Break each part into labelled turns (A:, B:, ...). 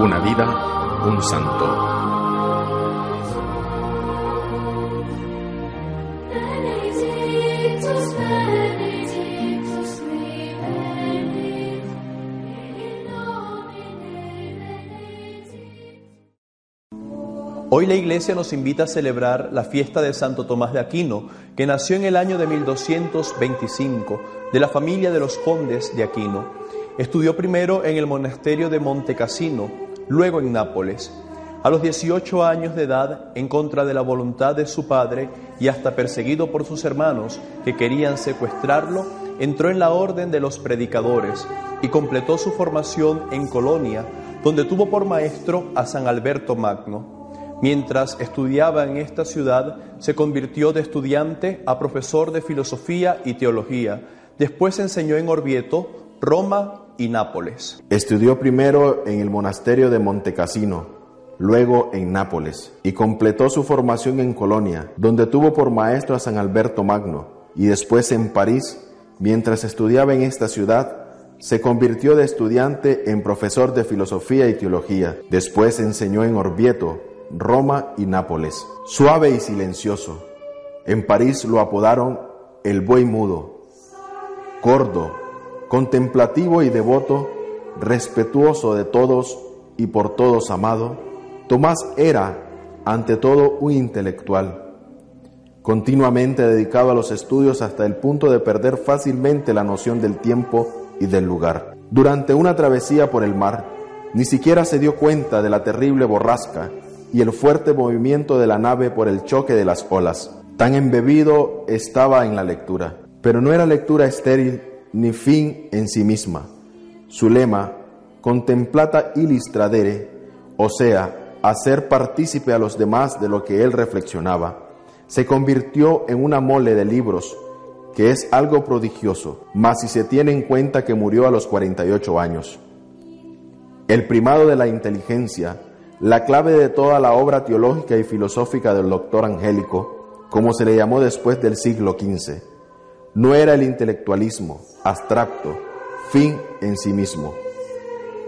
A: Una vida, un santo.
B: Hoy la iglesia nos invita a celebrar la fiesta de Santo Tomás de Aquino, que nació en el año de 1225 de la familia de los condes de Aquino. Estudió primero en el monasterio de Montecassino, luego en Nápoles. A los 18 años de edad, en contra de la voluntad de su padre y hasta perseguido por sus hermanos que querían secuestrarlo, entró en la orden de los predicadores y completó su formación en Colonia, donde tuvo por maestro a San Alberto Magno. Mientras estudiaba en esta ciudad, se convirtió de estudiante a profesor de filosofía y teología. Después enseñó en Orvieto, Roma y Nápoles.
C: Estudió primero en el monasterio de Montecassino, luego en Nápoles, y completó su formación en Colonia, donde tuvo por maestro a San Alberto Magno, y después en París, mientras estudiaba en esta ciudad, se convirtió de estudiante en profesor de filosofía y teología. Después enseñó en Orvieto, Roma y Nápoles. Suave y silencioso. En París lo apodaron el buey mudo. Gordo, contemplativo y devoto, respetuoso de todos y por todos amado, Tomás era, ante todo, un intelectual, continuamente dedicado a los estudios hasta el punto de perder fácilmente la noción del tiempo y del lugar. Durante una travesía por el mar, ni siquiera se dio cuenta de la terrible borrasca y el fuerte movimiento de la nave por el choque de las olas. Tan embebido estaba en la lectura, pero no era lectura estéril ni fin en sí misma. Su lema, contemplata illis tradere, o sea, hacer partícipe a los demás de lo que él reflexionaba, se convirtió en una mole de libros, que es algo prodigioso, mas si se tiene en cuenta que murió a los 48 años. El primado de la inteligencia, la clave de toda la obra teológica y filosófica del doctor Angélico, como se le llamó después del siglo XV, no era el intelectualismo abstracto, fin en sí mismo.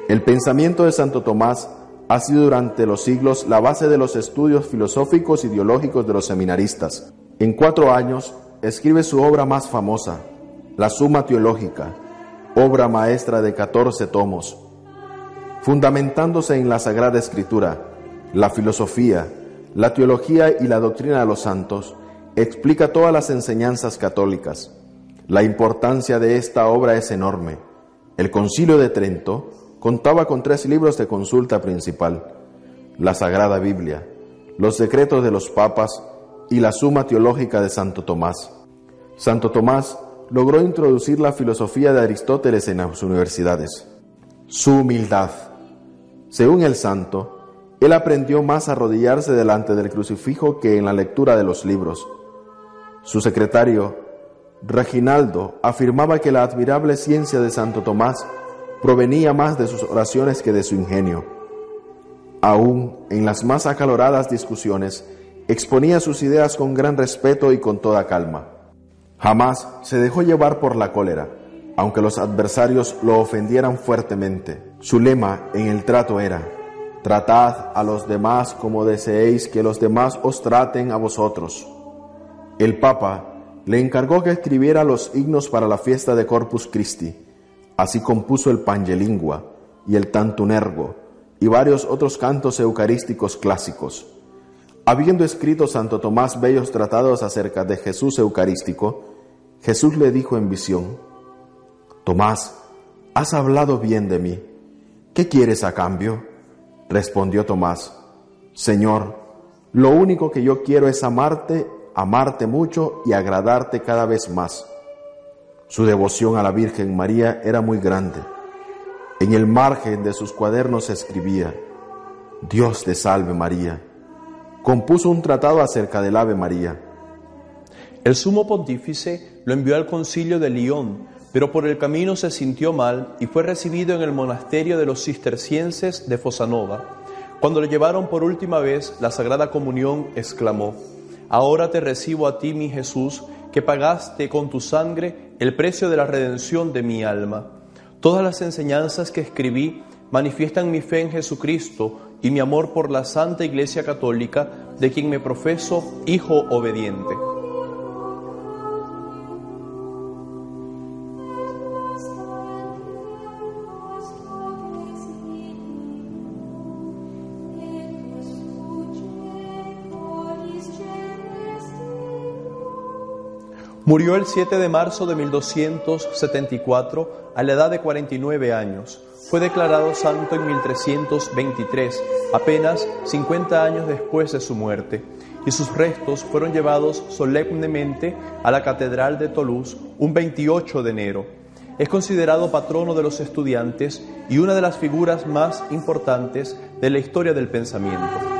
C: El pensamiento de Santo Tomás ha sido durante los siglos la base de los estudios filosóficos y ideológicos de los seminaristas. En cuatro años escribe su obra más famosa, la Suma Teológica, obra maestra de 14 tomos, fundamentándose en la Sagrada Escritura, la filosofía, la teología y la doctrina de los santos, explica todas las enseñanzas católicas. La importancia de esta obra es enorme. El Concilio de Trento contaba con tres libros de consulta principal, la Sagrada Biblia, los decretos de los papas y la Suma Teológica de Santo Tomás. Santo Tomás logró introducir la filosofía de Aristóteles en las universidades. Su humildad. Según el santo, él aprendió más a arrodillarse delante del crucifijo que en la lectura de los libros. Su secretario, Reginaldo, afirmaba que la admirable ciencia de Santo Tomás provenía más de sus oraciones que de su ingenio. Aún en las más acaloradas discusiones, exponía sus ideas con gran respeto y con toda calma. Jamás se dejó llevar por la cólera, aunque los adversarios lo ofendieran fuertemente. Su lema en el trato era, Tratad a los demás como deseéis que los demás os traten a vosotros. El Papa le encargó que escribiera los himnos para la fiesta de Corpus Christi. Así compuso el Pangelingua y el Tantunergo y varios otros cantos eucarísticos clásicos. Habiendo escrito Santo Tomás bellos tratados acerca de Jesús Eucarístico, Jesús le dijo en visión, Tomás, has hablado bien de mí. ¿Qué quieres a cambio? Respondió Tomás, Señor, lo único que yo quiero es amarte, amarte mucho y agradarte cada vez más. Su devoción a la Virgen María era muy grande. En el margen de sus cuadernos escribía, Dios te salve María. Compuso un tratado acerca del Ave María.
B: El sumo pontífice lo envió al concilio de Lyon, pero por el camino se sintió mal y fue recibido en el monasterio de los cistercienses de Fosanova. Cuando le llevaron por última vez la Sagrada Comunión, exclamó, Ahora te recibo a ti, mi Jesús, que pagaste con tu sangre el precio de la redención de mi alma. Todas las enseñanzas que escribí manifiestan mi fe en Jesucristo y mi amor por la Santa Iglesia Católica, de quien me profeso hijo obediente. Murió el 7 de marzo de 1274 a la edad de 49 años. Fue declarado santo en 1323, apenas 50 años después de su muerte, y sus restos fueron llevados solemnemente a la Catedral de Toulouse un 28 de enero. Es considerado patrono de los estudiantes y una de las figuras más importantes de la historia del pensamiento.